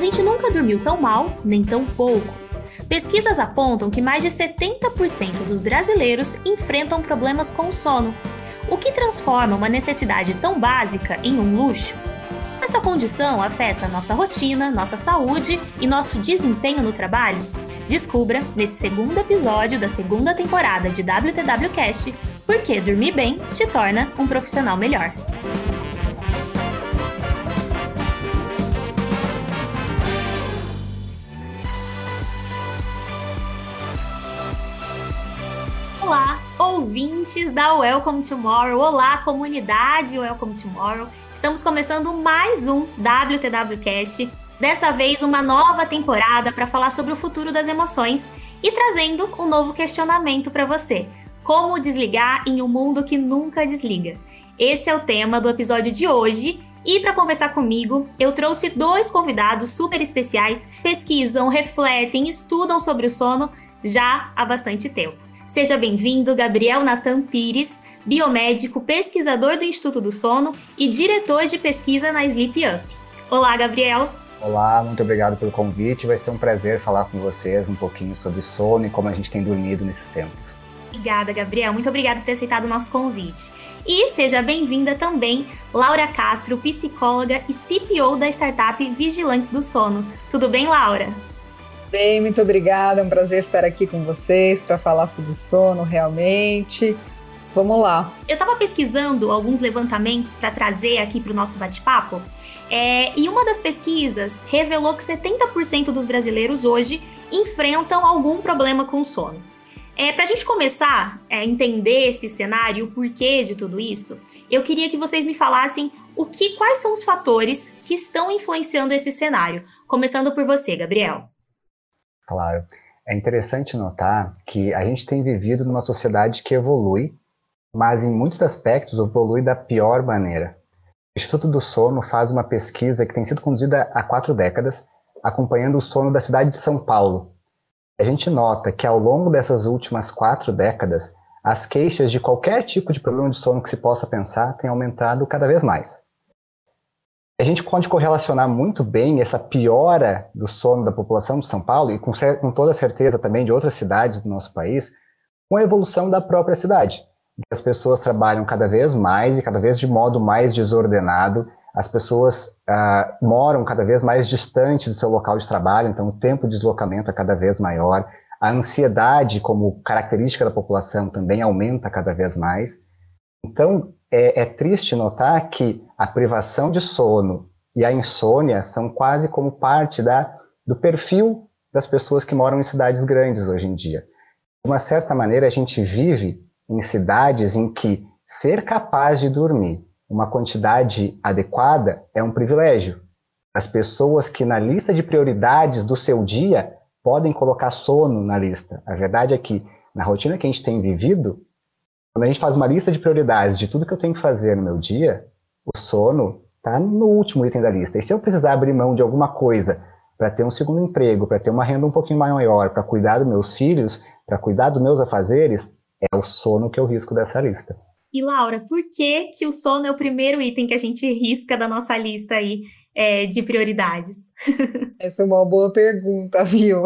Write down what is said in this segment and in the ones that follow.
gente nunca dormiu tão mal, nem tão pouco. Pesquisas apontam que mais de 70% dos brasileiros enfrentam problemas com o sono, o que transforma uma necessidade tão básica em um luxo. Essa condição afeta nossa rotina, nossa saúde e nosso desempenho no trabalho? Descubra nesse segundo episódio da segunda temporada de WTWcast por que dormir bem te torna um profissional melhor. Ouvintes da Welcome Tomorrow. Olá, comunidade Welcome Tomorrow. Estamos começando mais um WTWcast Dessa vez, uma nova temporada para falar sobre o futuro das emoções e trazendo um novo questionamento para você: como desligar em um mundo que nunca desliga? Esse é o tema do episódio de hoje. E para conversar comigo, eu trouxe dois convidados super especiais, pesquisam, refletem, estudam sobre o sono já há bastante tempo. Seja bem-vindo, Gabriel Natan Pires, biomédico, pesquisador do Instituto do Sono e diretor de pesquisa na Sleep Up. Olá, Gabriel. Olá, muito obrigado pelo convite. Vai ser um prazer falar com vocês um pouquinho sobre sono e como a gente tem dormido nesses tempos. Obrigada, Gabriel. Muito obrigada por ter aceitado o nosso convite. E seja bem-vinda também, Laura Castro, psicóloga e CPO da startup Vigilantes do Sono. Tudo bem, Laura? Bem, muito obrigada. É um prazer estar aqui com vocês para falar sobre sono realmente. Vamos lá. Eu estava pesquisando alguns levantamentos para trazer aqui para o nosso bate-papo é, e uma das pesquisas revelou que 70% dos brasileiros hoje enfrentam algum problema com sono. É, Para a gente começar a entender esse cenário, o porquê de tudo isso, eu queria que vocês me falassem o que, quais são os fatores que estão influenciando esse cenário. Começando por você, Gabriel. Claro. É interessante notar que a gente tem vivido numa sociedade que evolui, mas em muitos aspectos evolui da pior maneira. O Instituto do Sono faz uma pesquisa que tem sido conduzida há quatro décadas, acompanhando o sono da cidade de São Paulo. A gente nota que ao longo dessas últimas quatro décadas, as queixas de qualquer tipo de problema de sono que se possa pensar têm aumentado cada vez mais. A gente pode correlacionar muito bem essa piora do sono da população de São Paulo, e com, com toda certeza também de outras cidades do nosso país, com a evolução da própria cidade as pessoas trabalham cada vez mais e cada vez de modo mais desordenado. As pessoas uh, moram cada vez mais distante do seu local de trabalho, então o tempo de deslocamento é cada vez maior. A ansiedade, como característica da população, também aumenta cada vez mais. Então, é, é triste notar que a privação de sono e a insônia são quase como parte da, do perfil das pessoas que moram em cidades grandes hoje em dia. De uma certa maneira, a gente vive em cidades em que ser capaz de dormir uma quantidade adequada é um privilégio. As pessoas que na lista de prioridades do seu dia podem colocar sono na lista. A verdade é que na rotina que a gente tem vivido, quando a gente faz uma lista de prioridades de tudo que eu tenho que fazer no meu dia, o sono está no último item da lista. E se eu precisar abrir mão de alguma coisa para ter um segundo emprego, para ter uma renda um pouquinho maior, para cuidar dos meus filhos, para cuidar dos meus afazeres, é o sono que eu risco dessa lista. E Laura, por que, que o sono é o primeiro item que a gente risca da nossa lista aí é, de prioridades? Essa é uma boa pergunta, viu?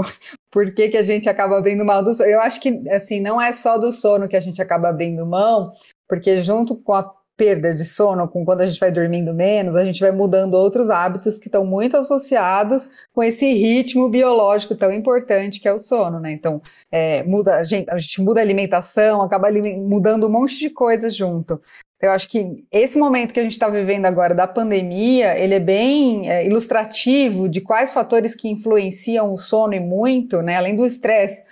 Por que, que a gente acaba abrindo mão do sono? Eu acho que, assim, não é só do sono que a gente acaba abrindo mão, porque junto com a perda de sono, com quando a gente vai dormindo menos, a gente vai mudando outros hábitos que estão muito associados com esse ritmo biológico tão importante que é o sono, né? Então, é, muda, a gente, a gente muda a alimentação, acaba mudando um monte de coisas junto. Eu acho que esse momento que a gente está vivendo agora da pandemia, ele é bem é, ilustrativo de quais fatores que influenciam o sono e muito, né? Além do estresse,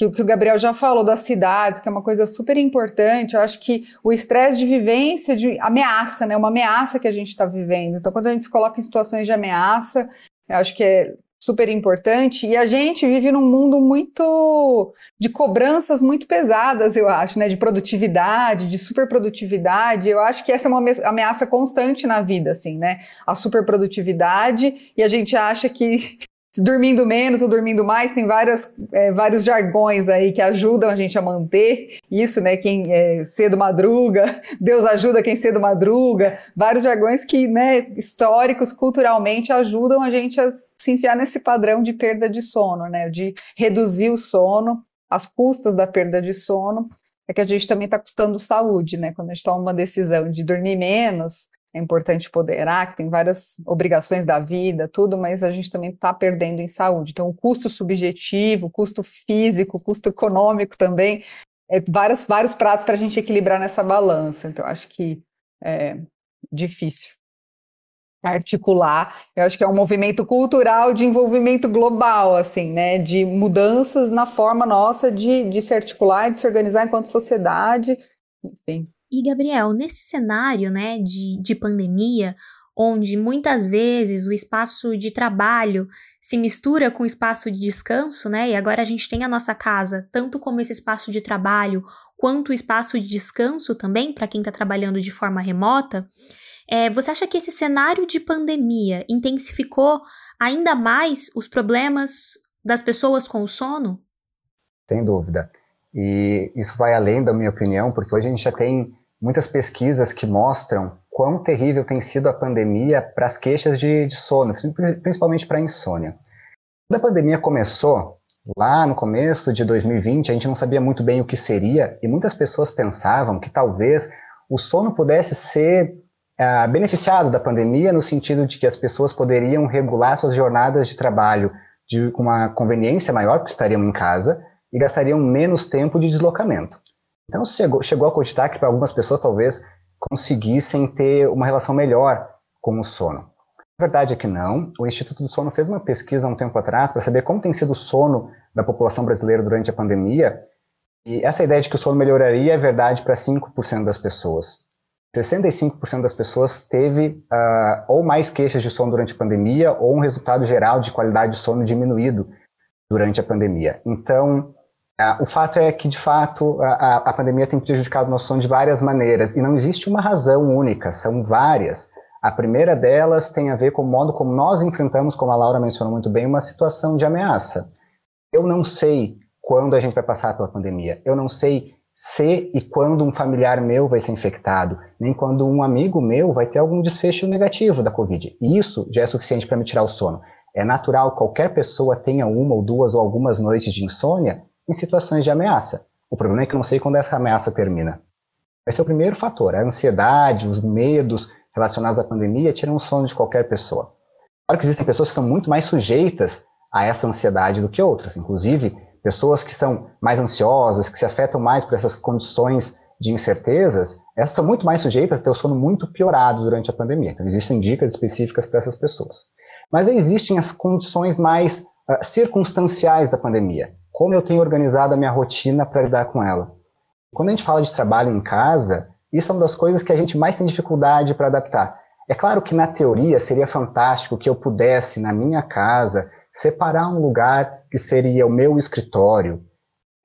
que, que o Gabriel já falou das cidades, que é uma coisa super importante. Eu acho que o estresse de vivência, de ameaça, né? Uma ameaça que a gente está vivendo. Então, quando a gente se coloca em situações de ameaça, eu acho que é super importante. E a gente vive num mundo muito de cobranças muito pesadas, eu acho, né? De produtividade, de superprodutividade. Eu acho que essa é uma ameaça constante na vida, assim, né? A superprodutividade, e a gente acha que dormindo menos ou dormindo mais, tem várias, é, vários jargões aí que ajudam a gente a manter isso, né? Quem é, cedo madruga, Deus ajuda quem cedo madruga, vários jargões que, né, históricos, culturalmente, ajudam a gente a se enfiar nesse padrão de perda de sono, né? De reduzir o sono, as custas da perda de sono, é que a gente também está custando saúde, né? Quando a gente toma uma decisão de dormir menos, é importante poderar, que tem várias obrigações da vida, tudo, mas a gente também está perdendo em saúde. Então, o custo subjetivo, o custo físico, o custo econômico também, é vários, vários pratos para a gente equilibrar nessa balança. Então, acho que é difícil articular. Eu acho que é um movimento cultural de envolvimento global, assim, né? De mudanças na forma nossa de, de se articular, de se organizar enquanto sociedade, enfim. E, Gabriel, nesse cenário né, de, de pandemia, onde muitas vezes o espaço de trabalho se mistura com o espaço de descanso, né? E agora a gente tem a nossa casa, tanto como esse espaço de trabalho, quanto o espaço de descanso também, para quem está trabalhando de forma remota. É, você acha que esse cenário de pandemia intensificou ainda mais os problemas das pessoas com o sono? Sem dúvida. E isso vai além da minha opinião, porque hoje a gente já tem muitas pesquisas que mostram quão terrível tem sido a pandemia para as queixas de, de sono, principalmente para a insônia. Quando a pandemia começou, lá no começo de 2020, a gente não sabia muito bem o que seria e muitas pessoas pensavam que talvez o sono pudesse ser uh, beneficiado da pandemia no sentido de que as pessoas poderiam regular suas jornadas de trabalho de, uma conveniência maior, porque estariam em casa, e gastariam menos tempo de deslocamento. Então chegou, chegou a cogitar que para algumas pessoas talvez conseguissem ter uma relação melhor com o sono. A verdade é que não. O Instituto do Sono fez uma pesquisa há um tempo atrás para saber como tem sido o sono da população brasileira durante a pandemia. E essa ideia de que o sono melhoraria é verdade para 5% das pessoas. 65% das pessoas teve uh, ou mais queixas de sono durante a pandemia ou um resultado geral de qualidade de sono diminuído durante a pandemia. Então, o fato é que, de fato, a, a pandemia tem prejudicado o nosso sono de várias maneiras e não existe uma razão única, são várias. A primeira delas tem a ver com o modo como nós enfrentamos, como a Laura mencionou muito bem, uma situação de ameaça. Eu não sei quando a gente vai passar pela pandemia, eu não sei se e quando um familiar meu vai ser infectado, nem quando um amigo meu vai ter algum desfecho negativo da Covid. E isso já é suficiente para me tirar o sono. É natural que qualquer pessoa tenha uma ou duas ou algumas noites de insônia em situações de ameaça. O problema é que eu não sei quando essa ameaça termina. Esse é o primeiro fator. A ansiedade, os medos relacionados à pandemia tiram o sono de qualquer pessoa. Claro que existem pessoas que são muito mais sujeitas a essa ansiedade do que outras. Inclusive, pessoas que são mais ansiosas, que se afetam mais por essas condições de incertezas, essas são muito mais sujeitas a ter o sono muito piorado durante a pandemia. Então, existem dicas específicas para essas pessoas. Mas existem as condições mais uh, circunstanciais da pandemia como eu tenho organizado a minha rotina para lidar com ela. Quando a gente fala de trabalho em casa, isso é uma das coisas que a gente mais tem dificuldade para adaptar. É claro que na teoria seria fantástico que eu pudesse, na minha casa, separar um lugar que seria o meu escritório.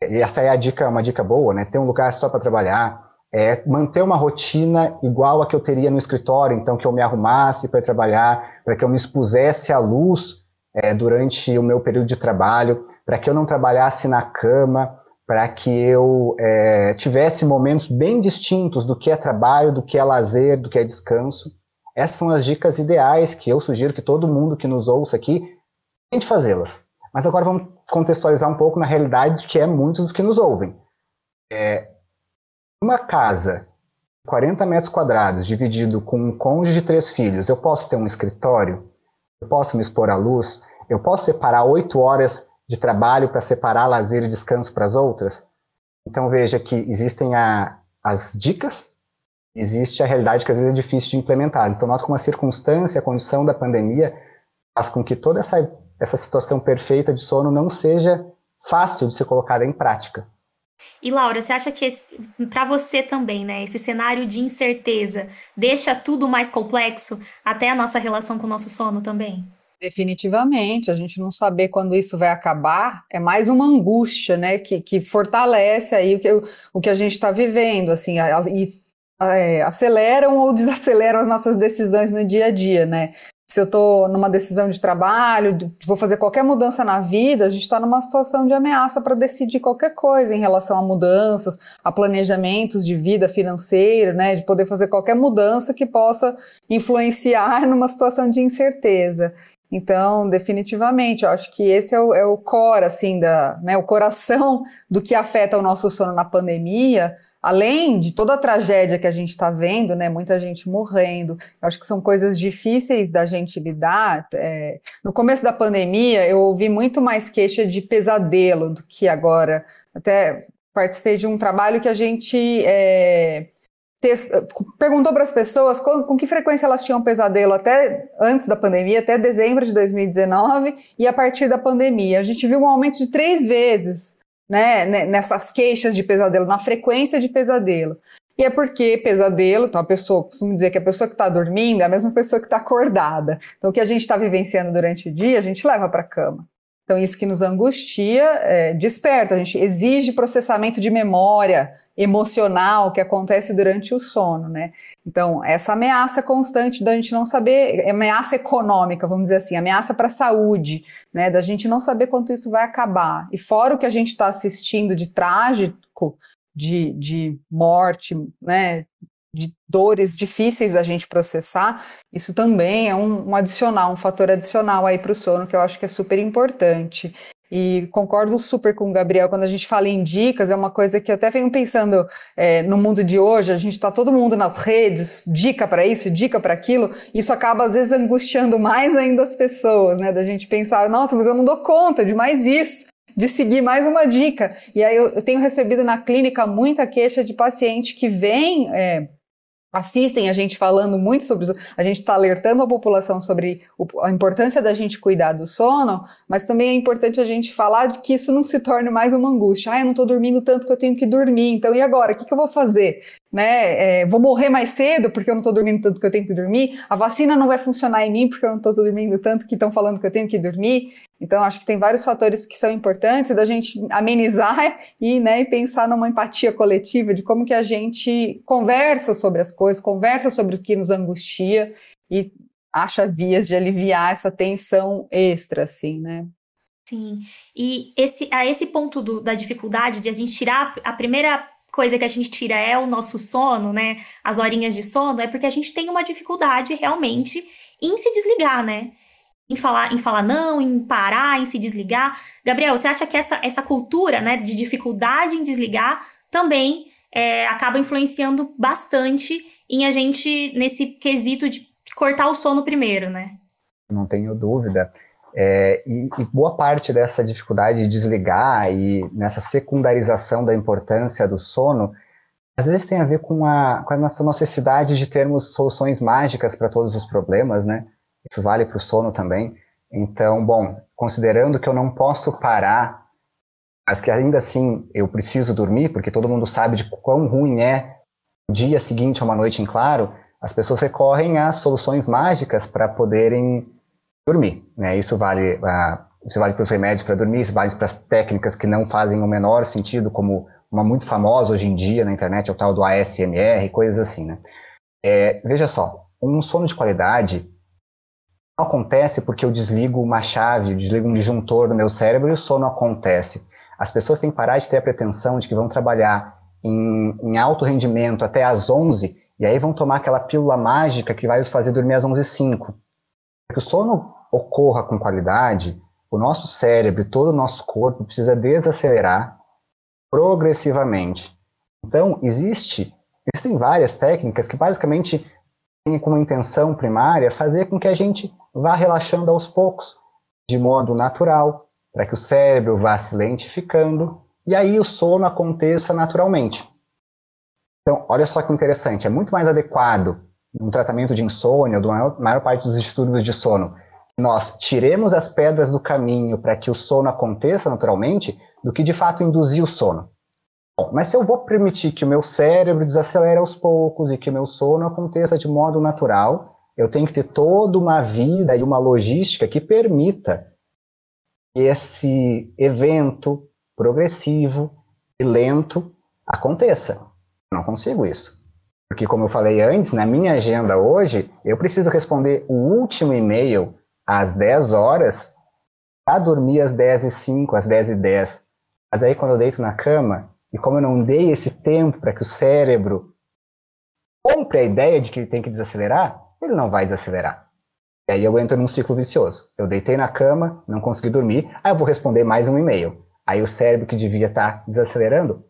Essa é a dica, uma dica boa, né? Ter um lugar só para trabalhar, é manter uma rotina igual a que eu teria no escritório, então que eu me arrumasse para trabalhar, para que eu me expusesse à luz é, durante o meu período de trabalho para que eu não trabalhasse na cama, para que eu é, tivesse momentos bem distintos do que é trabalho, do que é lazer, do que é descanso. Essas são as dicas ideais que eu sugiro que todo mundo que nos ouça aqui tente fazê-las. Mas agora vamos contextualizar um pouco na realidade que é muitos dos que nos ouvem. É, uma casa, 40 metros quadrados, dividido com um cônjuge de três filhos, eu posso ter um escritório? Eu posso me expor à luz? Eu posso separar oito horas de trabalho para separar lazer e descanso para as outras? Então veja que existem a, as dicas, existe a realidade que às vezes é difícil de implementar. Então nota como a circunstância, a condição da pandemia faz com que toda essa, essa situação perfeita de sono não seja fácil de ser colocada em prática. E Laura, você acha que para você também, né, esse cenário de incerteza deixa tudo mais complexo, até a nossa relação com o nosso sono também? Definitivamente, a gente não saber quando isso vai acabar é mais uma angústia, né, que, que fortalece aí o que, o que a gente está vivendo, assim, e é, aceleram ou desaceleram as nossas decisões no dia a dia, né? se eu estou numa decisão de trabalho, de, vou fazer qualquer mudança na vida, a gente está numa situação de ameaça para decidir qualquer coisa em relação a mudanças, a planejamentos de vida financeira, né, de poder fazer qualquer mudança que possa influenciar numa situação de incerteza. Então, definitivamente, eu acho que esse é o, é o core, assim, da, né, o coração do que afeta o nosso sono na pandemia, além de toda a tragédia que a gente está vendo, né, muita gente morrendo, acho que são coisas difíceis da gente lidar. É, no começo da pandemia, eu ouvi muito mais queixa de pesadelo do que agora. Até participei de um trabalho que a gente é, perguntou para as pessoas com, com, que frequência elas tinham pesadelo até antes da pandemia, até dezembro de 2019 e a partir da pandemia. A gente viu um aumento de três vezes né, nessas queixas de pesadelo, na frequência de pesadelo. E é porque pesadelo, então a pessoa, costumo dizer que a pessoa que está dormindo é a mesma pessoa que está acordada. Então o que a gente está vivenciando durante o dia, a gente leva para a cama. Então isso que nos angustia, é, desperta, a gente exige processamento de memória, emocional que acontece durante o sono, né? Então, essa ameaça constante da gente não saber, ameaça econômica, vamos dizer assim, ameaça para a saúde, né? Da gente não saber quanto isso vai acabar. E fora o que a gente está assistindo de trágico, de, de morte, né? De dores difíceis da gente processar, isso também é um, um adicional, um fator adicional aí para o sono que eu acho que é super importante. E concordo super com o Gabriel, quando a gente fala em dicas, é uma coisa que eu até venho pensando é, no mundo de hoje, a gente está todo mundo nas redes, dica para isso, dica para aquilo, isso acaba às vezes angustiando mais ainda as pessoas, né? Da gente pensar, nossa, mas eu não dou conta de mais isso, de seguir mais uma dica. E aí eu, eu tenho recebido na clínica muita queixa de paciente que vem. É, assistem a gente falando muito sobre isso, a gente está alertando a população sobre o, a importância da gente cuidar do sono, mas também é importante a gente falar de que isso não se torne mais uma angústia. Ah, eu não estou dormindo tanto que eu tenho que dormir, então e agora? O que, que eu vou fazer? Né? É, vou morrer mais cedo porque eu não estou dormindo tanto que eu tenho que dormir? A vacina não vai funcionar em mim porque eu não estou dormindo tanto que estão falando que eu tenho que dormir? Então, acho que tem vários fatores que são importantes da gente amenizar e, né, pensar numa empatia coletiva de como que a gente conversa sobre as coisas, conversa sobre o que nos angustia e acha vias de aliviar essa tensão extra, assim, né? Sim, e esse, a esse ponto do, da dificuldade de a gente tirar, a primeira coisa que a gente tira é o nosso sono, né, as horinhas de sono, é porque a gente tem uma dificuldade realmente em se desligar, né? em falar, em falar não, em parar, em se desligar. Gabriel, você acha que essa, essa cultura né, de dificuldade em desligar também é, acaba influenciando bastante em a gente, nesse quesito de cortar o sono primeiro, né? Não tenho dúvida. É, e, e, boa parte dessa dificuldade de desligar e nessa secundarização da importância do sono, às vezes tem a ver com a, com a nossa necessidade de termos soluções mágicas para todos os problemas, né? Isso vale para o sono também. Então, bom, considerando que eu não posso parar, mas que ainda assim eu preciso dormir, porque todo mundo sabe de quão ruim é o dia seguinte a uma noite em claro, as pessoas recorrem às soluções mágicas para poderem dormir. Né? Isso vale, uh, isso vale para os remédios para dormir, isso vale para as técnicas que não fazem o menor sentido, como uma muito famosa hoje em dia na internet, é o tal do ASMR, coisas assim. Né? É, veja só, um sono de qualidade acontece porque eu desligo uma chave, desligo um disjuntor do meu cérebro e o sono acontece. As pessoas têm que parar de ter a pretensão de que vão trabalhar em, em alto rendimento até às 11 e aí vão tomar aquela pílula mágica que vai os fazer dormir às 11h05. Para que o sono ocorra com qualidade, o nosso cérebro todo o nosso corpo precisa desacelerar progressivamente. Então, existe, existem várias técnicas que basicamente tem como intenção primária fazer com que a gente vá relaxando aos poucos, de modo natural, para que o cérebro vá se lentificando e aí o sono aconteça naturalmente. Então, olha só que interessante, é muito mais adequado no tratamento de insônia, da maior, maior parte dos distúrbios de sono, nós tiremos as pedras do caminho para que o sono aconteça naturalmente, do que de fato induzir o sono. Bom, mas se eu vou permitir que o meu cérebro desacelere aos poucos e que o meu sono aconteça de modo natural, eu tenho que ter toda uma vida e uma logística que permita esse evento progressivo e lento aconteça. Eu não consigo isso. Porque, como eu falei antes, na minha agenda hoje, eu preciso responder o último e-mail às 10 horas para dormir às 10 e 5, às 10 e 10. Mas aí, quando eu deito na cama, e como eu não dei esse tempo para que o cérebro compre a ideia de que ele tem que desacelerar, ele não vai desacelerar. E aí eu entro num ciclo vicioso. Eu deitei na cama, não consegui dormir, aí eu vou responder mais um e-mail. Aí o cérebro que devia estar tá desacelerando,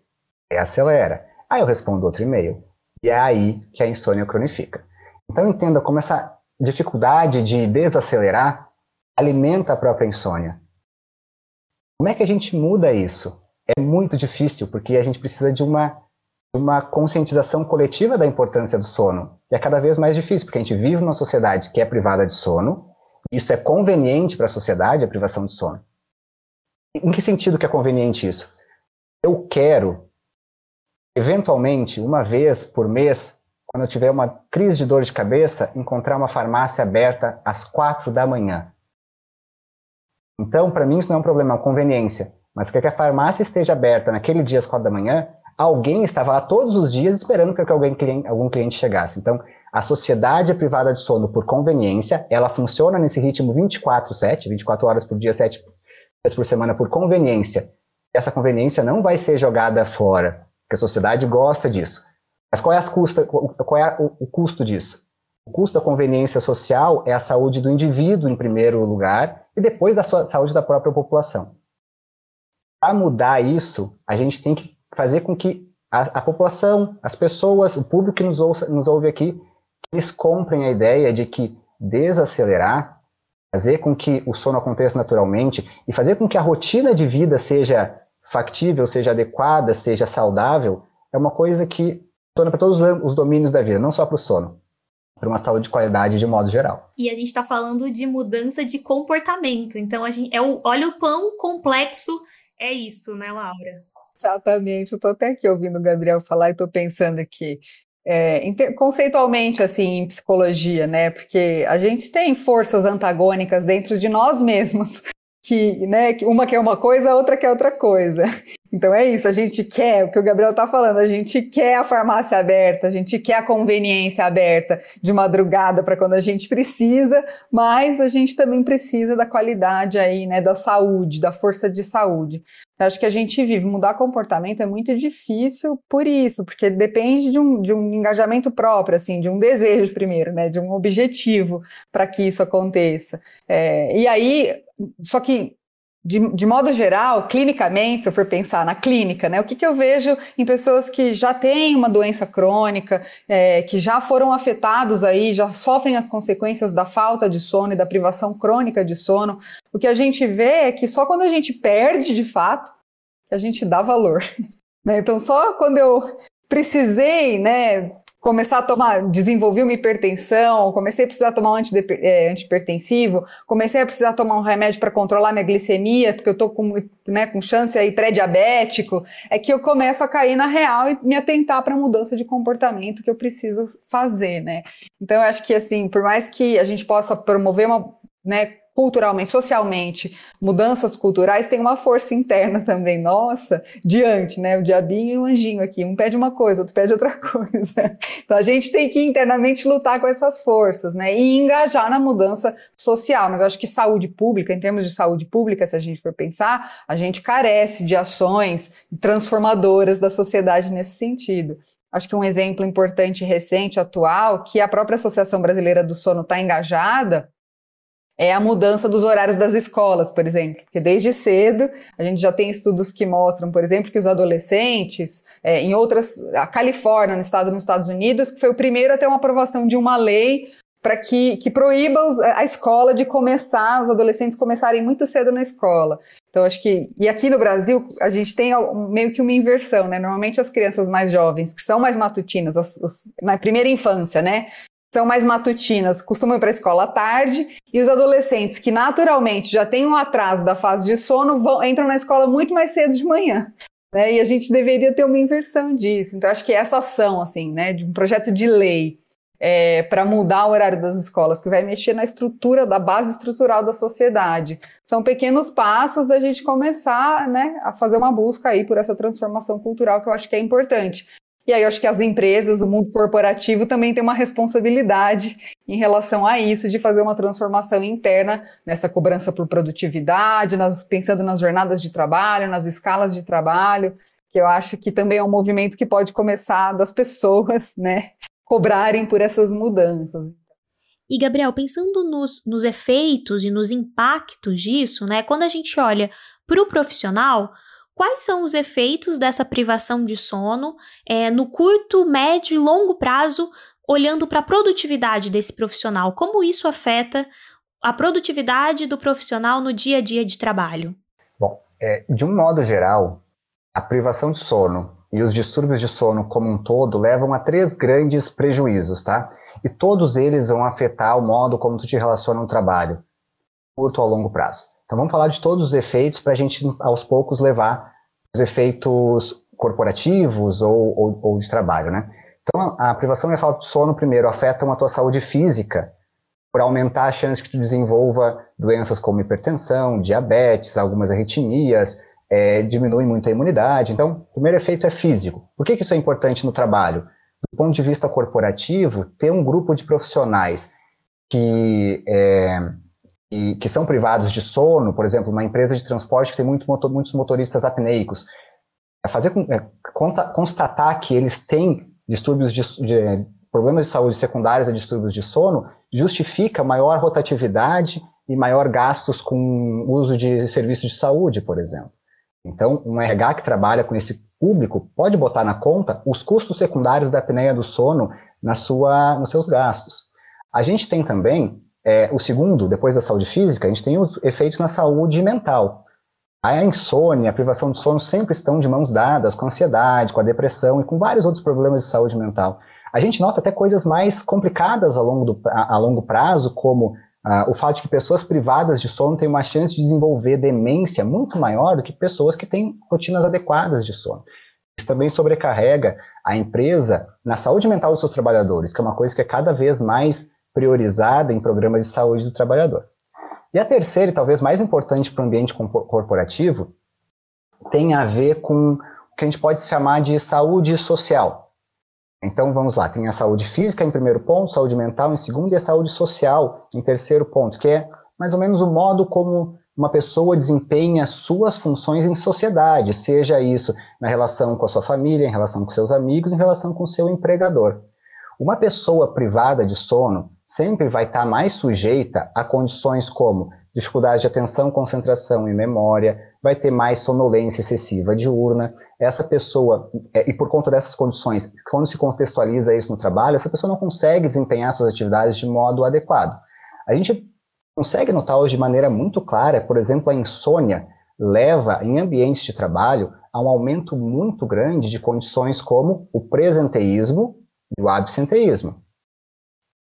acelera. Aí eu respondo outro e-mail. E é aí que a insônia cronifica. Então entenda como essa dificuldade de desacelerar alimenta a própria insônia. Como é que a gente muda isso? É muito difícil, porque a gente precisa de uma, uma conscientização coletiva da importância do sono. E é cada vez mais difícil, porque a gente vive numa sociedade que é privada de sono, isso é conveniente para a sociedade, a privação de sono. Em que sentido que é conveniente isso? Eu quero, eventualmente, uma vez por mês, quando eu tiver uma crise de dor de cabeça, encontrar uma farmácia aberta às quatro da manhã. Então, para mim, isso não é um problema, é uma conveniência. Mas que a farmácia esteja aberta naquele dia às quatro da manhã, alguém estava lá todos os dias esperando que alguém, algum cliente chegasse. Então, a sociedade privada de sono por conveniência, ela funciona nesse ritmo 24/7, 24 horas por dia, 7 vezes por semana por conveniência. Essa conveniência não vai ser jogada fora, porque a sociedade gosta disso. Mas qual é, as custa, qual é o, custo disso? O custo da conveniência social é a saúde do indivíduo em primeiro lugar e depois da saúde da própria população. Para mudar isso, a gente tem que fazer com que a, a população, as pessoas, o público que nos, ouça, nos ouve aqui, eles comprem a ideia de que desacelerar, fazer com que o sono aconteça naturalmente e fazer com que a rotina de vida seja factível, seja adequada, seja saudável, é uma coisa que funciona para todos os domínios da vida, não só para o sono para uma saúde de qualidade de modo geral. E a gente está falando de mudança de comportamento. Então, a gente, é o, olha o quão complexo é isso, né, Laura? Exatamente. Eu estou até aqui ouvindo o Gabriel falar e estou pensando aqui. É, conceitualmente, assim, em psicologia, né? Porque a gente tem forças antagônicas dentro de nós mesmos, que, né, uma quer uma coisa, a outra quer outra coisa. Então é isso, a gente quer, o que o Gabriel está falando, a gente quer a farmácia aberta, a gente quer a conveniência aberta de madrugada para quando a gente precisa, mas a gente também precisa da qualidade aí, né, da saúde, da força de saúde. Eu acho que a gente vive, mudar comportamento é muito difícil por isso, porque depende de um, de um engajamento próprio, assim, de um desejo primeiro, né, de um objetivo para que isso aconteça. É, e aí, só que de, de, modo geral, clinicamente, se eu for pensar na clínica, né, o que, que eu vejo em pessoas que já têm uma doença crônica, é, que já foram afetados aí, já sofrem as consequências da falta de sono e da privação crônica de sono, o que a gente vê é que só quando a gente perde de fato, a gente dá valor. Né? Então, só quando eu precisei, né, começar a tomar, desenvolvi uma hipertensão, comecei a precisar tomar um é, antipertensivo, comecei a precisar tomar um remédio para controlar minha glicemia, porque eu estou com, né, com chance aí pré-diabético, é que eu começo a cair na real e me atentar para a mudança de comportamento que eu preciso fazer, né? Então, eu acho que, assim, por mais que a gente possa promover uma, né, culturalmente, socialmente, mudanças culturais tem uma força interna também, nossa, diante, né? O diabinho e o anjinho aqui, um pede uma coisa, outro pede outra coisa. Então a gente tem que internamente lutar com essas forças, né? E engajar na mudança social. Mas eu acho que saúde pública, em termos de saúde pública, se a gente for pensar, a gente carece de ações transformadoras da sociedade nesse sentido. Acho que um exemplo importante, recente, atual, que a própria Associação Brasileira do Sono está engajada, é a mudança dos horários das escolas, por exemplo. Porque desde cedo a gente já tem estudos que mostram, por exemplo, que os adolescentes, é, em outras, a Califórnia, no estado nos Estados Unidos, que foi o primeiro a ter uma aprovação de uma lei para que, que proíba a escola de começar, os adolescentes começarem muito cedo na escola. Então, acho que. E aqui no Brasil, a gente tem meio que uma inversão, né? Normalmente as crianças mais jovens, que são mais matutinas, as, os, na primeira infância, né? São mais matutinas, costumam ir para a escola à tarde, e os adolescentes que naturalmente já têm um atraso da fase de sono vão, entram na escola muito mais cedo de manhã. Né? E a gente deveria ter uma inversão disso. Então, acho que essa ação, assim, né, de um projeto de lei é, para mudar o horário das escolas, que vai mexer na estrutura, da base estrutural da sociedade. São pequenos passos da gente começar né, a fazer uma busca aí por essa transformação cultural que eu acho que é importante. E aí eu acho que as empresas, o mundo corporativo também tem uma responsabilidade em relação a isso, de fazer uma transformação interna nessa cobrança por produtividade, nas, pensando nas jornadas de trabalho, nas escalas de trabalho, que eu acho que também é um movimento que pode começar das pessoas, né, cobrarem por essas mudanças. E, Gabriel, pensando nos, nos efeitos e nos impactos disso, né, quando a gente olha para o profissional, quais são os efeitos dessa privação de sono é, no curto, médio e longo prazo, olhando para a produtividade desse profissional? Como isso afeta a produtividade do profissional no dia a dia de trabalho? Bom, é, de um modo geral, a privação de sono e os distúrbios de sono como um todo levam a três grandes prejuízos, tá? e todos eles vão afetar o modo como tu te relaciona no trabalho, curto ou longo prazo. Então vamos falar de todos os efeitos para a gente, aos poucos, levar os efeitos corporativos ou, ou, ou de trabalho, né? Então a, privação e a falta de sono, primeiro, afetam a tua saúde física, por aumentar a chance que tu desenvolva doenças como hipertensão, diabetes, algumas arritmias, é, diminui muito a imunidade. Então, o primeiro efeito é físico. Por que, que isso é importante no trabalho? do ponto de vista corporativo, ter um grupo de profissionais que, é, que, que, são privados de sono, por exemplo, uma empresa de transporte que tem muito muitos motoristas apneicos, é fazer é, constatar que eles têm distúrbios de, de, problemas de saúde secundários a distúrbios de sono justifica maior rotatividade e maior gastos com uso de serviços de saúde, por exemplo. Então, um RH que trabalha com esse público pode botar na conta os custos secundários da apneia do sono na sua, nos seus gastos. A gente tem também é, o segundo, depois da saúde física, a gente tem os efeitos na saúde mental. A insônia, a privação de sono sempre estão de mãos dadas com a ansiedade, com a depressão e com vários outros problemas de saúde mental. A gente nota até coisas mais complicadas a longo, do, a, a longo prazo, como Uh, o fato de que pessoas privadas de sono têm uma chance de desenvolver demência muito maior do que pessoas que têm rotinas adequadas de sono. Isso também sobrecarrega a empresa na saúde mental dos seus trabalhadores, que é uma coisa que é cada vez mais priorizada em programas de saúde do trabalhador. E a terceira, e talvez mais importante para o ambiente corporativo, tem a ver com o que a gente pode chamar de saúde social. Então vamos lá, tem a saúde física em primeiro ponto, saúde mental em segundo e a saúde social em terceiro ponto, que é mais ou menos o modo como uma pessoa desempenha suas funções em sociedade, seja isso na relação com a sua família, em relação com seus amigos, em relação com seu empregador. Uma pessoa privada de sono sempre vai estar mais sujeita a condições como dificuldade de atenção, concentração e memória, vai ter mais sonolência excessiva diurna. Essa pessoa, é, e por conta dessas condições, quando se contextualiza isso no trabalho, essa pessoa não consegue desempenhar suas atividades de modo adequado. A gente consegue notar hoje de maneira muito clara, por exemplo, a insônia leva em ambientes de trabalho a um aumento muito grande de condições como o presenteísmo e o absenteísmo.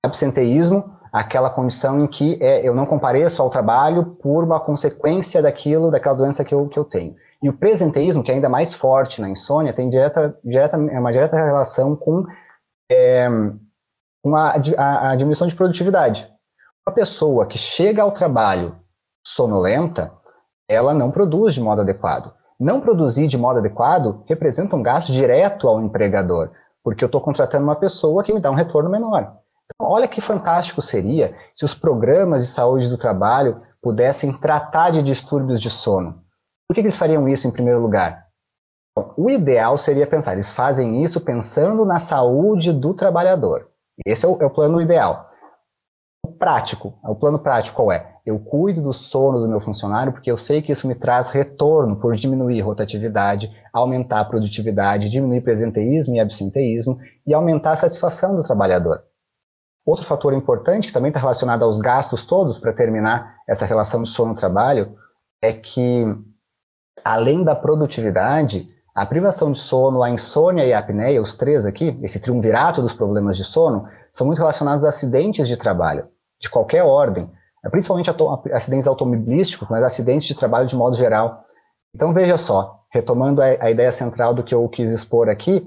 Absenteísmo aquela condição em que é, eu não compareço ao trabalho por uma consequência daquilo, daquela doença que eu, que eu tenho. E o presenteísmo, que é ainda mais forte na insônia, tem direta, direta, é uma direta relação com, é, com a, a, a diminuição de produtividade. Uma pessoa que chega ao trabalho sonolenta, ela não produz de modo adequado. Não produzir de modo adequado representa um gasto direto ao empregador, porque eu estou contratando uma pessoa que me dá um retorno menor. Então, olha que fantástico seria se os programas de saúde do trabalho pudessem tratar de distúrbios de sono. Por que, que eles fariam isso em primeiro lugar? Bom, o ideal seria pensar, eles fazem isso pensando na saúde do trabalhador. Esse é o, é o plano ideal. O prático, o plano prático qual é? Eu cuido do sono do meu funcionário porque eu sei que isso me traz retorno por diminuir rotatividade, aumentar a produtividade, diminuir presenteísmo e absenteísmo e aumentar a satisfação do trabalhador. Outro fator importante, que também está relacionado aos gastos todos, para terminar essa relação de sono-trabalho, é que, além da produtividade, a privação de sono, a insônia e a apneia, os três aqui, esse triunvirato dos problemas de sono, são muito relacionados a acidentes de trabalho, de qualquer ordem, principalmente acidentes automobilísticos, mas acidentes de trabalho de modo geral. Então, veja só, retomando a, a ideia central do que eu quis expor aqui,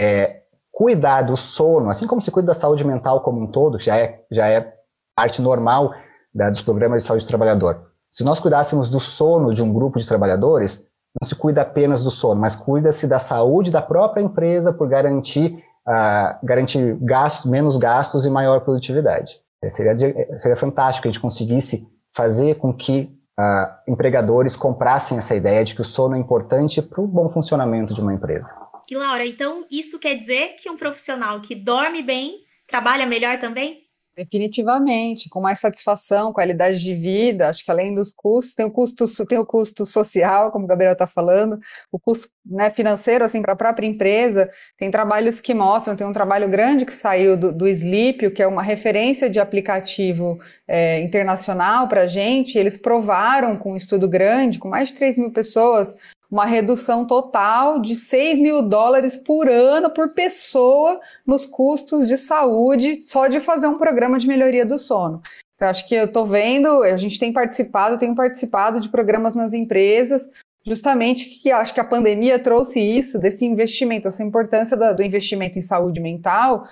é, cuidar do sono, assim como se cuida da saúde mental como um todo, que já é, já é parte normal dos programas de saúde do trabalhador. Se nós cuidássemos do sono de um grupo de trabalhadores, não se cuida apenas do sono, mas cuida-se da saúde da própria empresa por garantir, uh, garantir gasto, menos gastos e maior produtividade. É, seria, seria fantástico que a gente conseguisse fazer com que uh, empregadores comprassem essa ideia de que o sono é importante para o bom funcionamento de uma empresa. E Laura, então isso quer dizer que um profissional que dorme bem trabalha melhor também? Definitivamente, com mais satisfação, qualidade de vida, acho que além dos custos, tem o custo, tem o custo social, como o Gabriel está falando, o custo né, financeiro, assim, para a própria empresa, tem trabalhos que mostram, tem um trabalho grande que saiu do, do Sleep, que é uma referência de aplicativo é, internacional para a gente, eles provaram com um estudo grande, com mais de 3 mil pessoas, uma redução total de 6 mil dólares por ano por pessoa nos custos de saúde só de fazer um programa de melhoria do sono. Então, acho que eu estou vendo, a gente tem participado, tenho participado de programas nas empresas, justamente que acho que a pandemia trouxe isso, desse investimento, essa importância do investimento em saúde mental,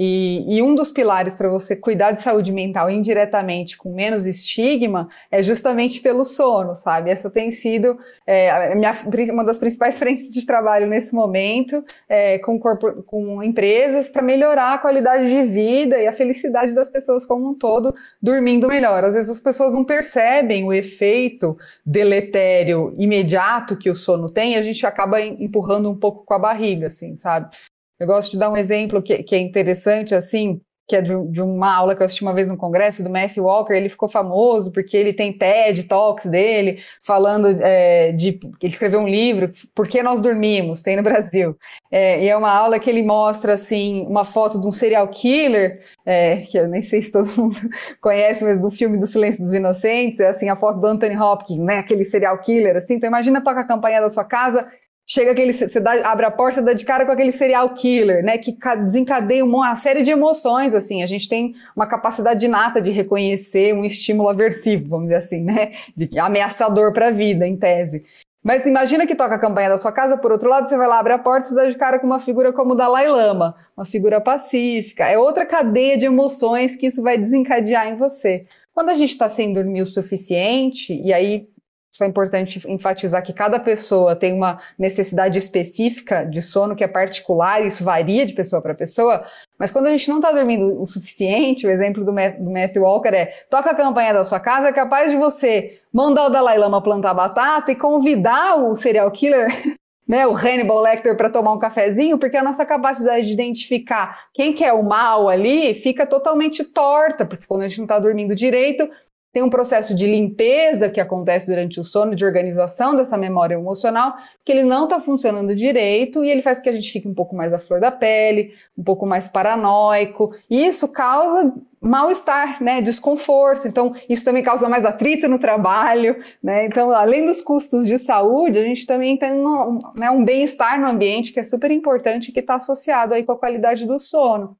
e, e, um dos pilares para você cuidar de saúde mental indiretamente com menos estigma é justamente pelo sono, sabe? Essa tem sido é, minha, uma das principais frentes de trabalho nesse momento é, com, corpo, com empresas para melhorar a qualidade de vida e a felicidade das pessoas como um todo, dormindo melhor. Às vezes as pessoas não percebem o efeito deletério imediato que o sono tem, a gente acaba empurrando um pouco com a barriga, assim, sabe? Eu gosto de dar um exemplo que, que é interessante, assim, que é de, de, uma aula que eu assisti uma vez no congresso, do Matthew Walker, ele ficou famoso porque ele tem TED Talks dele, falando é, de... Ele escreveu um livro, Por que Nós Dormimos, tem no Brasil. É, e é uma aula que ele mostra, assim, uma foto de um serial killer, é, que eu nem sei se todo mundo conhece, mas do filme do Silêncio dos Inocentes, é assim, a foto do Anthony Hopkins, né, aquele serial killer, assim. Então imagina, toca a campanha da sua casa chega aquele, você dá, abre a porta, dá de cara com aquele serial killer, né, que desencadeia uma série de emoções, assim, a gente tem uma capacidade inata de reconhecer um estímulo aversivo, vamos dizer assim, né, de ameaçador para a vida, em tese. Mas imagina que toca a campanha da sua casa, por outro lado, você vai lá, abre a porta e dá de cara com uma figura como o Dalai Lama, uma figura pacífica. É outra cadeia de emoções que isso vai desencadear em você. Quando a gente está sem dormir o suficiente, e aí só é importante enfatizar que cada pessoa tem uma necessidade específica de sono que é particular, isso varia de pessoa para pessoa, mas quando a gente não está dormindo o suficiente, o exemplo do, Matthew Walker é: toca a campanha da sua casa, é capaz de você mandar o Dalai Lama plantar batata e convidar o serial killer né, o Hannibal Lecter para tomar um cafezinho, porque a nossa capacidade de identificar quem que é o mal ali fica totalmente torta, porque quando a gente não está dormindo direito, tem um processo de limpeza que acontece durante o sono, de organização dessa memória emocional, que ele não está funcionando direito e ele faz que a gente fique um pouco mais à flor da pele, um pouco mais paranoico. E isso causa mal-estar, né, desconforto. Então, isso também causa mais atrito no trabalho, né? Então, além dos custos de saúde, a gente também tem um, né, um bem-estar no ambiente que é super importante que está associado aí com a qualidade do sono.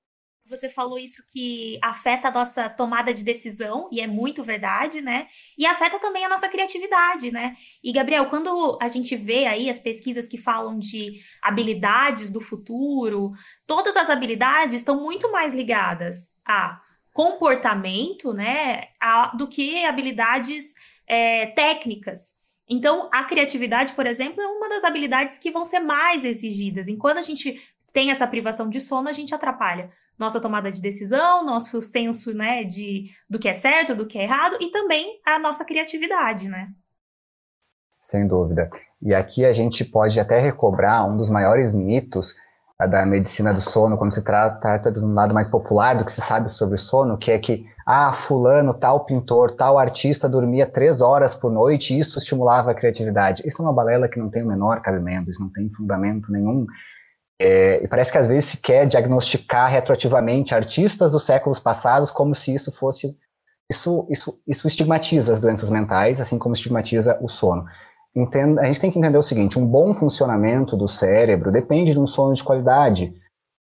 Você falou isso que afeta a nossa tomada de decisão, e é muito verdade, né? E afeta também a nossa criatividade, né? E, Gabriel, quando a gente vê aí as pesquisas que falam de habilidades do futuro, todas as habilidades estão muito mais ligadas a comportamento, né? A, do que habilidades é, técnicas. Então, a criatividade, por exemplo, é uma das habilidades que vão ser mais exigidas. Enquanto a gente tem essa privação de sono, a gente atrapalha nossa tomada de decisão, nosso senso, né, de do que é certo, do que é errado e também a nossa criatividade, né? Sem dúvida. E aqui a gente pode até recobrar um dos maiores mitos da medicina do sono, quando se trata, trata de um lado mais popular do que se sabe sobre sono, que é que, ah, fulano, tal pintor, tal artista dormia três horas por noite e isso estimulava a criatividade. Isso é uma balela que não tem o menor cabimento, isso não tem fundamento nenhum. É, e parece que às vezes se quer diagnosticar retroativamente artistas dos séculos passados como se isso fosse. Isso, isso, isso estigmatiza as doenças mentais, assim como estigmatiza o sono. Entenda, a gente tem que entender o seguinte: um bom funcionamento do cérebro depende de um sono de qualidade.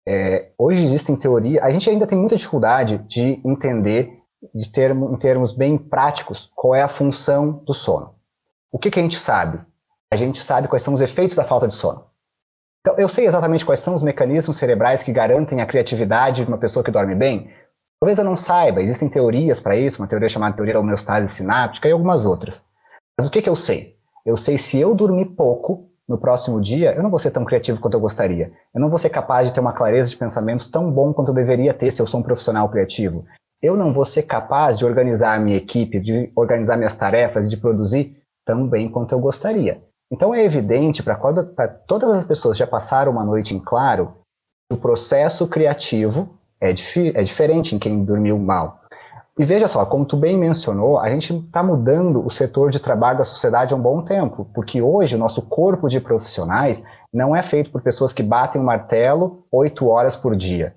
É, hoje existem teorias, a gente ainda tem muita dificuldade de entender, de termo, em termos bem práticos, qual é a função do sono. O que, que a gente sabe? A gente sabe quais são os efeitos da falta de sono. Então, eu sei exatamente quais são os mecanismos cerebrais que garantem a criatividade de uma pessoa que dorme bem? Talvez eu não saiba, existem teorias para isso, uma teoria chamada teoria da homeostase sináptica e algumas outras. Mas o que, que eu sei? Eu sei se eu dormir pouco no próximo dia, eu não vou ser tão criativo quanto eu gostaria. Eu não vou ser capaz de ter uma clareza de pensamentos tão bom quanto eu deveria ter se eu sou um profissional criativo. Eu não vou ser capaz de organizar a minha equipe, de organizar minhas tarefas, de produzir tão bem quanto eu gostaria. Então é evidente para todas as pessoas que já passaram uma noite em claro, o processo criativo é, é diferente em quem dormiu mal. E veja só, como tu bem mencionou, a gente está mudando o setor de trabalho da sociedade há um bom tempo, porque hoje o nosso corpo de profissionais não é feito por pessoas que batem o martelo oito horas por dia.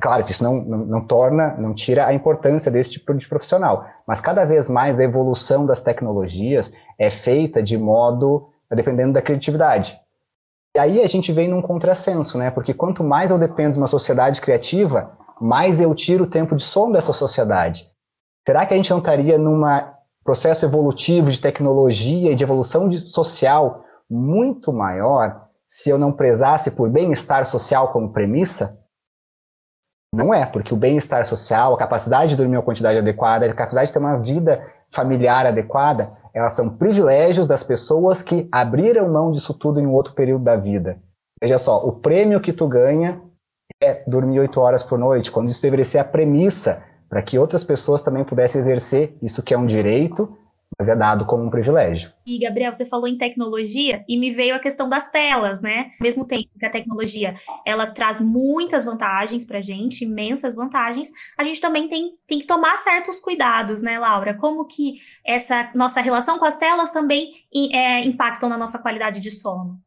Claro que isso não, não, não, torna, não tira a importância desse tipo de profissional, mas cada vez mais a evolução das tecnologias é feita de modo dependendo da criatividade. E aí a gente vem num contrassenso, né? Porque quanto mais eu dependo de uma sociedade criativa, mais eu tiro o tempo de sono dessa sociedade. Será que a gente não estaria num processo evolutivo de tecnologia e de evolução social muito maior se eu não prezasse por bem-estar social como premissa? Não é, porque o bem-estar social, a capacidade de dormir uma quantidade adequada, a capacidade de ter uma vida familiar adequada, elas são privilégios das pessoas que abriram mão disso tudo em um outro período da vida. Veja só, o prêmio que tu ganha é dormir oito horas por noite, quando isso deveria ser a premissa para que outras pessoas também pudessem exercer isso que é um direito, mas é dado como um privilégio. E, Gabriel, você falou em tecnologia e me veio a questão das telas, né? Ao mesmo tempo que a tecnologia, ela traz muitas vantagens para a gente, imensas vantagens, a gente também tem, tem que tomar certos cuidados, né, Laura? Como que essa nossa relação com as telas também é, impactam na nossa qualidade de sono?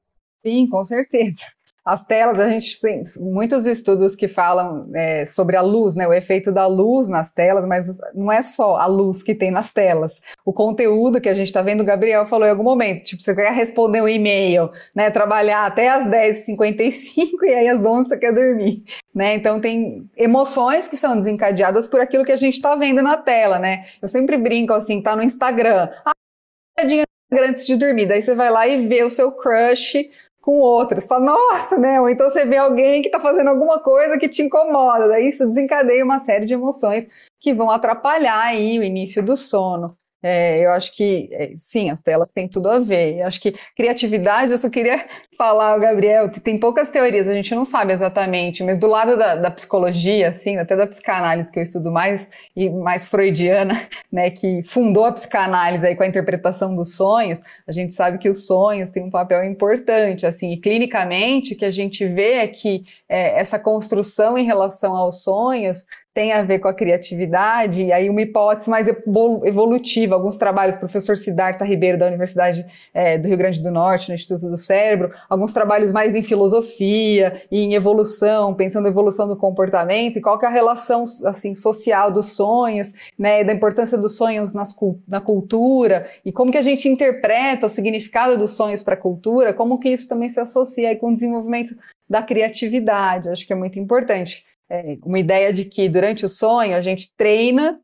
Sim, com certeza. As telas, a gente tem muitos estudos que falam é, sobre a luz, né, o efeito da luz nas telas, mas não é só a luz que tem nas telas. O conteúdo que a gente está vendo, o Gabriel falou em algum momento, tipo, você quer responder um e-mail, né, trabalhar até as 10h55 e aí às 11 você quer dormir, né? Então tem emoções que são desencadeadas por aquilo que a gente está vendo na tela, né? Eu sempre brinco assim, tá no Instagram, ah, antes de dormir, daí você vai lá e vê o seu crush com outras. Fala, nossa, né? Ou então você vê alguém que está fazendo alguma coisa que te incomoda, daí isso desencadeia uma série de emoções que vão atrapalhar aí o início do sono. É, eu acho que, é, sim, as telas têm tudo a ver. Eu acho que criatividade, eu só queria falar, Gabriel, tem poucas teorias, a gente não sabe exatamente, mas do lado da, da, psicologia, assim, até da psicanálise, que eu estudo mais, e mais freudiana, né, que fundou a psicanálise aí com a interpretação dos sonhos, a gente sabe que os sonhos têm um papel importante, assim, e clinicamente, o que a gente vê é que é, essa construção em relação aos sonhos tem a ver com a criatividade, e aí uma hipótese mais evolutiva, alguns trabalhos, professor Siddhartha Ribeiro, da Universidade é, do Rio Grande do Norte, no Instituto do Cérebro, alguns trabalhos mais em filosofia e em evolução, pensando a evolução do comportamento, e qual que é a relação assim, social dos sonhos, né, da importância dos sonhos nas, na cultura, e como que a gente interpreta o significado dos sonhos para a cultura, como que isso também se associa com o desenvolvimento da criatividade, acho que é muito importante. É, uma ideia de que durante o sonho a gente treina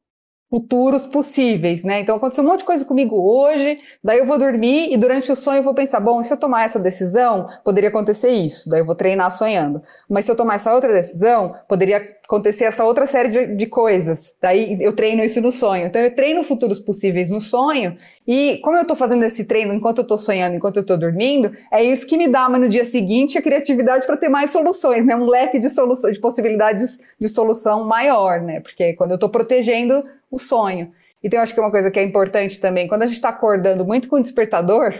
futuros possíveis, né? Então aconteceu um monte de coisa comigo hoje, daí eu vou dormir e durante o sonho eu vou pensar, bom, se eu tomar essa decisão, poderia acontecer isso, daí eu vou treinar sonhando. Mas se eu tomar essa outra decisão, poderia acontecer essa outra série de, de coisas. Daí eu treino isso no sonho. Então eu treino futuros possíveis no sonho e como eu estou fazendo esse treino enquanto eu estou sonhando, enquanto eu estou dormindo, é isso que me dá, mas no dia seguinte, a criatividade para ter mais soluções, né? Um leque de soluções, de possibilidades de solução maior, né? Porque quando eu estou protegendo o sonho. Então, eu acho que é uma coisa que é importante também, quando a gente está acordando muito com o despertador,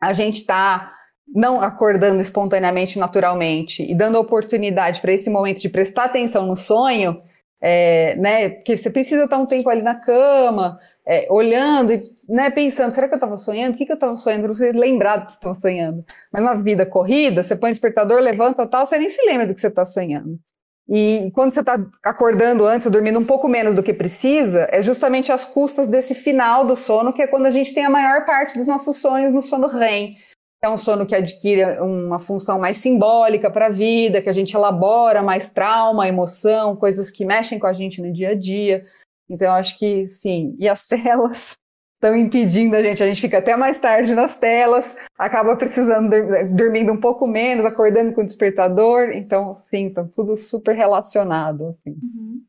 a gente está não acordando espontaneamente, naturalmente, e dando oportunidade para esse momento de prestar atenção no sonho, é, né? Porque você precisa estar um tempo ali na cama, é, olhando e né, pensando, será que eu estava sonhando? O que, que eu estava sonhando? Para você lembrar do que estava sonhando. Mas na vida corrida, você põe o despertador, levanta tal, você nem se lembra do que você está sonhando. E quando você está acordando antes, dormindo um pouco menos do que precisa, é justamente às custas desse final do sono, que é quando a gente tem a maior parte dos nossos sonhos no sono REM. É um sono que adquire uma função mais simbólica para a vida, que a gente elabora mais trauma, emoção, coisas que mexem com a gente no dia a dia. Então, acho que sim. E as telas estão impedindo a gente. A gente fica até mais tarde nas telas, acaba precisando dormindo um pouco menos, acordando com o despertador. Então, sim, tá tudo super relacionado. Assim. Uhum.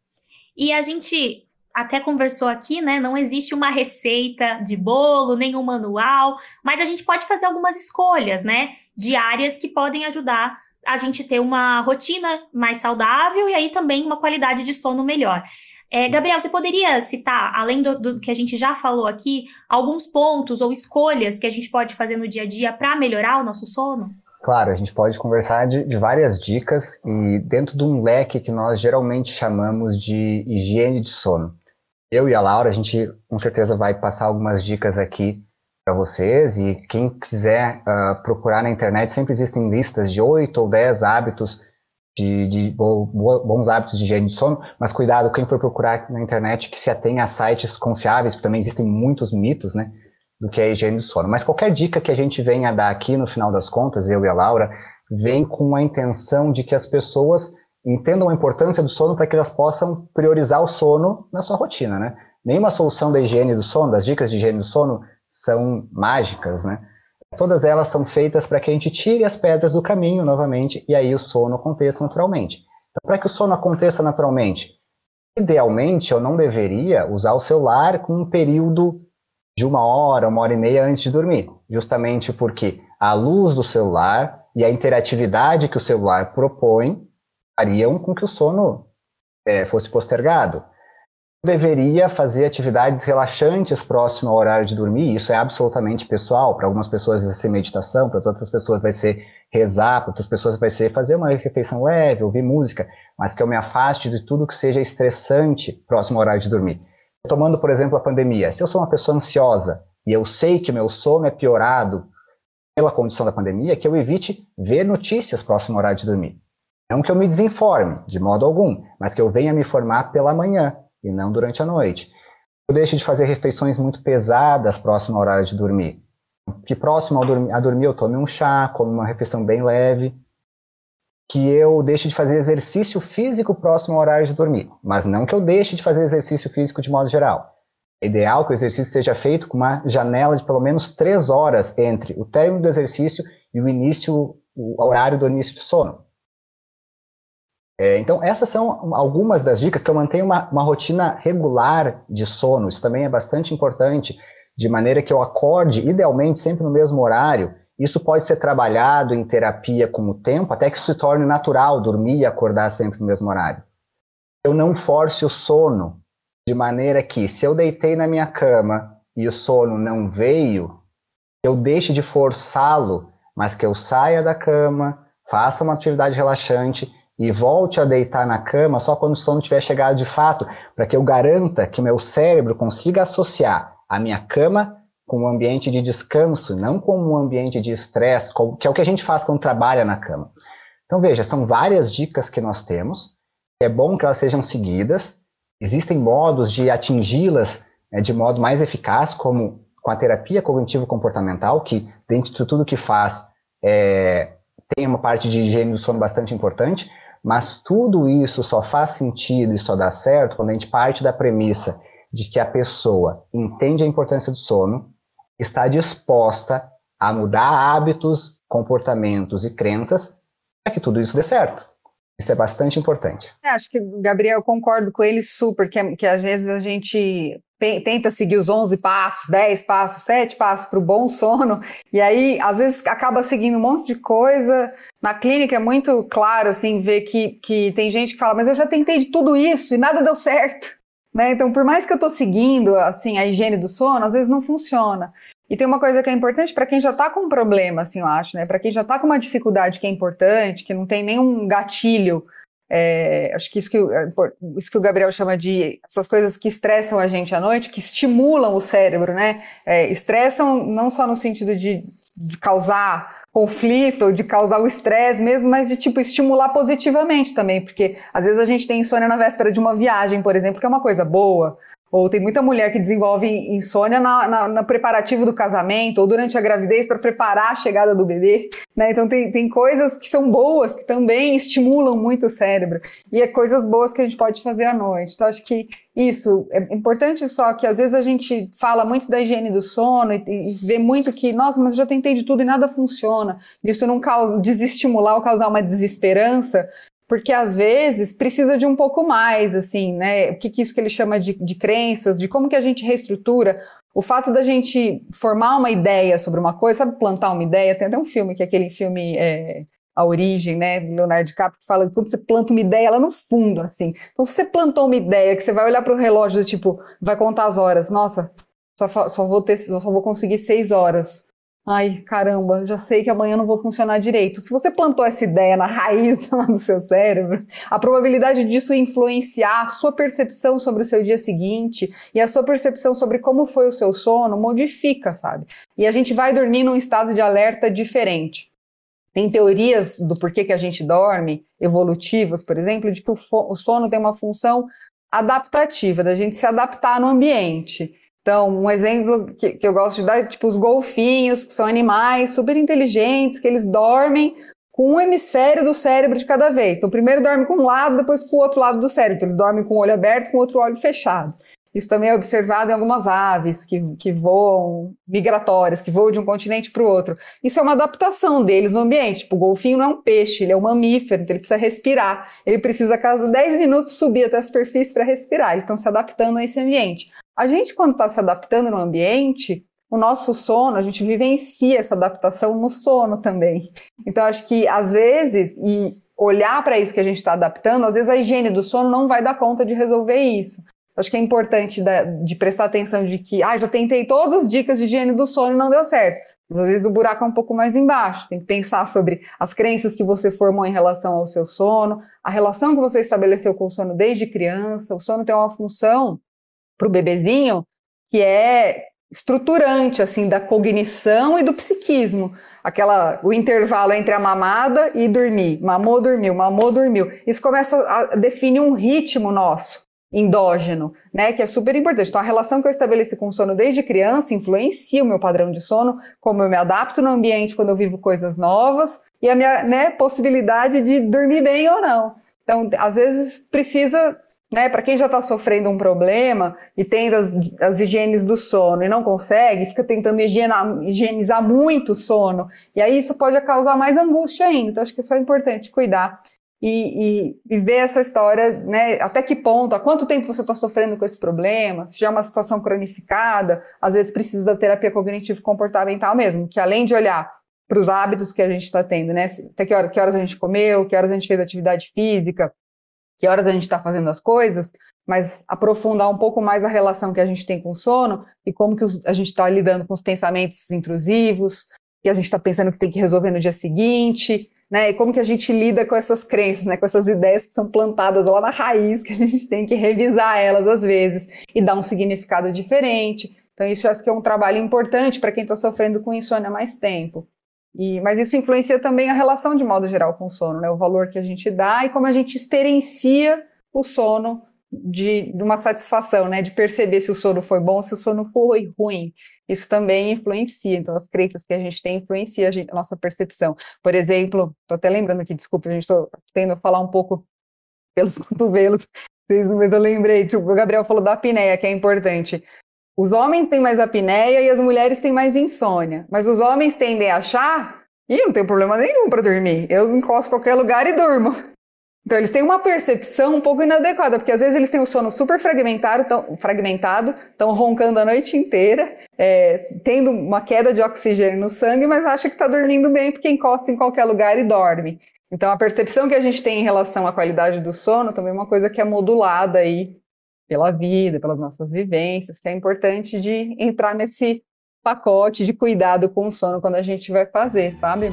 E a gente até conversou aqui, né? Não existe uma receita de bolo, nenhum manual, mas a gente pode fazer algumas escolhas, né? Diárias que podem ajudar a gente ter uma rotina mais saudável e aí também uma qualidade de sono melhor. É, Gabriel, você poderia citar, além do, do, que a gente já falou aqui, alguns pontos ou escolhas que a gente pode fazer no dia a dia para melhorar o nosso sono? Claro, a gente pode conversar de, de, várias dicas e dentro de um leque que nós geralmente chamamos de higiene de sono. Eu e a Laura, a gente com certeza vai passar algumas dicas aqui para vocês e quem quiser uh, procurar na internet, sempre existem listas de 8 ou 10 hábitos de, de bo, bons hábitos de higiene de sono, mas cuidado quem for procurar na internet que se atenha a sites confiáveis, porque também existem muitos mitos, né, do que é higiene do sono. Mas qualquer dica que a gente venha dar aqui no final das contas, eu e a Laura, vem com a intenção de que as pessoas entendam a importância do sono para que elas possam priorizar o sono na sua rotina, né? Nenhuma solução da higiene do sono, das dicas de higiene do sono, são mágicas, né? Todas elas são feitas para que a gente tire as pedras do caminho novamente e aí o sono aconteça naturalmente. Então, para que o sono aconteça naturalmente, idealmente eu não deveria usar o celular com um período de uma hora, uma hora e meia antes de dormir, justamente porque a luz do celular e a interatividade que o celular propõe fariam com que o sono é, fosse postergado deveria fazer atividades relaxantes próximo ao horário de dormir, isso é absolutamente pessoal. Para algumas pessoas vai ser meditação, para outras pessoas vai ser rezar, para outras pessoas vai ser fazer uma refeição leve, ouvir música, mas que eu me afaste de tudo que seja estressante próximo ao horário de dormir. Tomando, por exemplo, a pandemia. Se eu sou uma pessoa ansiosa e eu sei que meu sono é piorado pela condição da pandemia, que eu evite ver notícias próximo ao horário de dormir. Não que eu me desinforme, de modo algum, mas que eu venha me formar pela manhã, e não durante a noite. Eu deixo de fazer refeições muito pesadas próximo ao horário de dormir. Que próximo ao dormir, a dormir eu tome um chá, come uma refeição bem leve. Que eu deixe de fazer exercício físico próximo ao horário de dormir. Mas não que eu deixe de fazer exercício físico de modo geral. É ideal que o exercício seja feito com uma janela de pelo menos três horas entre o término do exercício e o início, o horário do início do sono. É, então, essas são algumas das dicas que eu mantenho uma, uma rotina regular de sono. Isso também é bastante importante, de maneira que eu acorde, idealmente, sempre no mesmo horário. Isso pode ser trabalhado em terapia com o tempo, até que isso se torne natural, dormir e acordar sempre no mesmo horário. Eu não force o sono, de maneira que, se eu deitei na minha cama e o sono não veio, eu deixe de forçá-lo, mas que eu saia da cama, faça uma atividade relaxante e volte a deitar na cama só quando o sono tiver chegado de fato, para que eu garanta que meu cérebro consiga associar a minha cama com um ambiente de descanso, não como um ambiente de estresse, que é o que a gente faz quando trabalha na cama. Então veja, são várias dicas que nós temos. É bom que elas sejam seguidas. Existem modos de atingi-las né, de modo mais eficaz, como com a terapia cognitivo-comportamental, que dentro de tudo que faz é, tem uma parte de higiene do sono bastante importante, mas tudo isso só faz sentido e só dá certo quando a gente parte da premissa de que a pessoa entende a importância do sono, está disposta a mudar hábitos, comportamentos e crenças para que tudo isso dê certo. Isso é bastante importante. É, acho que, Gabriel, eu concordo com ele super, que, que às vezes a gente tenta seguir os 11 passos, 10 passos, 7 passos para o bom sono, e aí às vezes acaba seguindo um monte de coisa. Na clínica é muito claro assim ver que, que tem gente que fala, mas eu já tentei de tudo isso e nada deu certo. Né? Então, por mais que eu estou seguindo assim a higiene do sono, às vezes não funciona. E tem uma coisa que é importante para quem já está com um problema, assim, eu acho, né? Para quem já está com uma dificuldade que é importante, que não tem nenhum gatilho é, acho que isso, que é, isso que o Gabriel chama de essas coisas que estressam a gente à noite, que estimulam o cérebro, né? É, estressam não só no sentido de, de causar conflito, de causar o estresse mesmo, mas de tipo estimular positivamente também, porque às vezes a gente tem insônia na véspera de uma viagem, por exemplo, que é uma coisa boa. Ou tem muita mulher que desenvolve insônia na, na, preparativo do casamento ou durante a gravidez para preparar a chegada do bebê. Né? Então tem, tem coisas que são boas, que também estimulam muito o cérebro. E é coisas boas que a gente pode fazer à noite. Então acho que isso é importante só que às vezes a gente fala muito da higiene do sono e, e vê muito que, nossa, mas eu já tentei de tudo e nada funciona. Isso não causa desestimular ou causar uma desesperança, porque às vezes precisa de um pouco mais, assim, né? O que, que isso que ele chama de, de crenças, de como que a gente reestrutura. O fato da gente formar uma ideia sobre uma coisa, sabe, plantar uma ideia? Tem até um filme, que é aquele filme é, A Origem, né, do Leonardo DiCaprio, que fala que quando você planta uma ideia lá no fundo, assim. Então, se você plantou uma ideia, que você vai olhar para o relógio, tipo, vai contar as horas, nossa, só, só, vou ter, só vou conseguir seis horas. Ai, caramba, já sei que amanhã não vou funcionar direito. Se você plantou essa ideia na raiz do seu cérebro, a probabilidade disso influenciar a sua percepção sobre o seu dia seguinte e a sua percepção sobre como foi o seu sono modifica, sabe? E a gente vai dormir num estado de alerta diferente. Tem teorias do porquê que a gente dorme, evolutivas, por exemplo, de que o, o sono tem uma função adaptativa, da gente se adaptar no ambiente. Então, um exemplo que, que, eu gosto de dar é tipo os golfinhos, que são animais super inteligentes, que eles dormem com um hemisfério do cérebro de cada vez. Então, primeiro dorme com um lado, depois com o outro lado do cérebro. Então, eles dormem com o olho aberto, com o outro olho fechado. Isso também é observado em algumas aves que, que voam, migratórias, que voam de um continente para o outro. Isso é uma adaptação deles no ambiente. Tipo, o golfinho não é um peixe, ele é um mamífero, então ele precisa respirar. Ele precisa, a cada 10 minutos, subir até a superfície para respirar. Eles estão se adaptando a esse ambiente. A gente, quando está se adaptando no ambiente, o nosso sono, a gente vivencia essa adaptação no sono também. Então, acho que às vezes, e olhar para isso que a gente está adaptando, às vezes a higiene do sono não vai dar conta de resolver isso. Acho que é importante da, de prestar atenção de que, ah, já tentei todas as dicas de higiene do sono e não deu certo. Mas às vezes o buraco é um pouco mais embaixo. Tem que pensar sobre as crenças que você formou em relação ao seu sono, a relação que você estabeleceu com o sono desde criança. O sono tem uma função para o bebezinho que é estruturante assim da cognição e do psiquismo. Aquela o intervalo entre a mamada e dormir. Mamou, dormiu, mamou, dormiu. Isso começa a definir um ritmo nosso endógeno, né, que é super importante. Então, a relação que eu estabeleci com o sono desde criança influencia o meu padrão de sono, como eu me adapto no ambiente quando eu vivo coisas novas e a minha né, possibilidade de dormir bem ou não. Então, às vezes precisa, né, para quem já está sofrendo um problema e tem as, as higienes do sono e não consegue, fica tentando higienar, higienizar muito o sono, e aí isso pode causar mais angústia ainda. Então, acho que isso é importante cuidar e, e, e, ver essa história, né? Até que ponto, há quanto tempo você está sofrendo com esse problema? Se já é uma situação cronificada, às vezes precisa da terapia cognitivo comportamental mesmo, que além de olhar para os hábitos que a gente está tendo, né? Até que, hora, que horas a gente comeu, que horas a gente fez atividade física, que horas a gente está fazendo as coisas, mas aprofundar um pouco mais a relação que a gente tem com o sono e como que a gente está lidando com os pensamentos intrusivos, que a gente está pensando que tem que resolver no dia seguinte, né? E como que a gente lida com essas crenças, né? Com essas ideias que são plantadas lá na raiz, que a gente tem que revisar elas às vezes e dar um significado diferente. Então, isso eu acho que é um trabalho importante para quem está sofrendo com insônia há mais tempo. E, mas isso influencia também a relação de modo geral com o sono, né? O valor que a gente dá e como a gente experiencia o sono de, de, uma satisfação, né? De perceber se o sono foi bom, se o sono foi ruim isso também influencia. Então, as crenças que a gente tem influencia a, a nossa percepção. Por exemplo, estou até lembrando aqui, desculpa, a gente estou tendo a falar um pouco pelos cotovelos, mas eu lembrei, tipo, o Gabriel falou da apneia, que é importante. Os homens têm mais apneia e as mulheres têm mais insônia. Mas os homens tendem a achar, e não tem problema nenhum para dormir. Eu encosto em qualquer lugar e durmo. Então, eles têm uma percepção um pouco inadequada, porque às vezes eles têm o sono super fragmentado, tão, fragmentado, estão roncando a noite inteira, é, tendo uma queda de oxigênio no sangue, mas acha que está dormindo bem porque encosta em qualquer lugar e dorme. Então, a percepção que a gente tem em relação à qualidade do sono também é uma coisa que é modulada aí pela vida, pelas nossas vivências, que é importante de entrar nesse pacote de cuidado com o sono quando a gente vai fazer, sabe?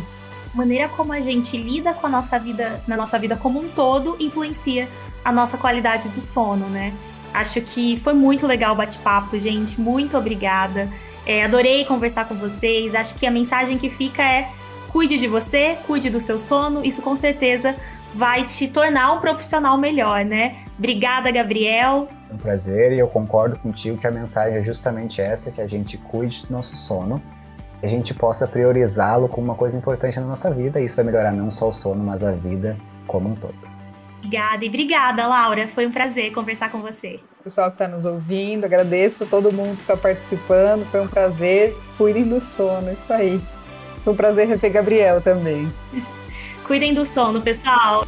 Maneira como a gente lida com a nossa vida, na nossa vida como um todo, influencia a nossa qualidade do sono, né? Acho que foi muito legal o bate-papo, gente. Muito obrigada. É, adorei conversar com vocês. Acho que a mensagem que fica é: cuide de você, cuide do seu sono. Isso com certeza vai te tornar um profissional melhor, né? Obrigada, Gabriel. É um prazer e eu concordo contigo que a mensagem é justamente essa: que a gente cuide do nosso sono a gente possa priorizá-lo como uma coisa importante na nossa vida. E isso vai melhorar não só o sono, mas a vida como um todo. Obrigada e obrigada, Laura. Foi um prazer conversar com você. Pessoal que está nos ouvindo, agradeço a todo mundo que está participando. Foi um prazer. Cuidem do sono, isso aí. Foi um prazer rever Gabriel também. Cuidem do sono, pessoal.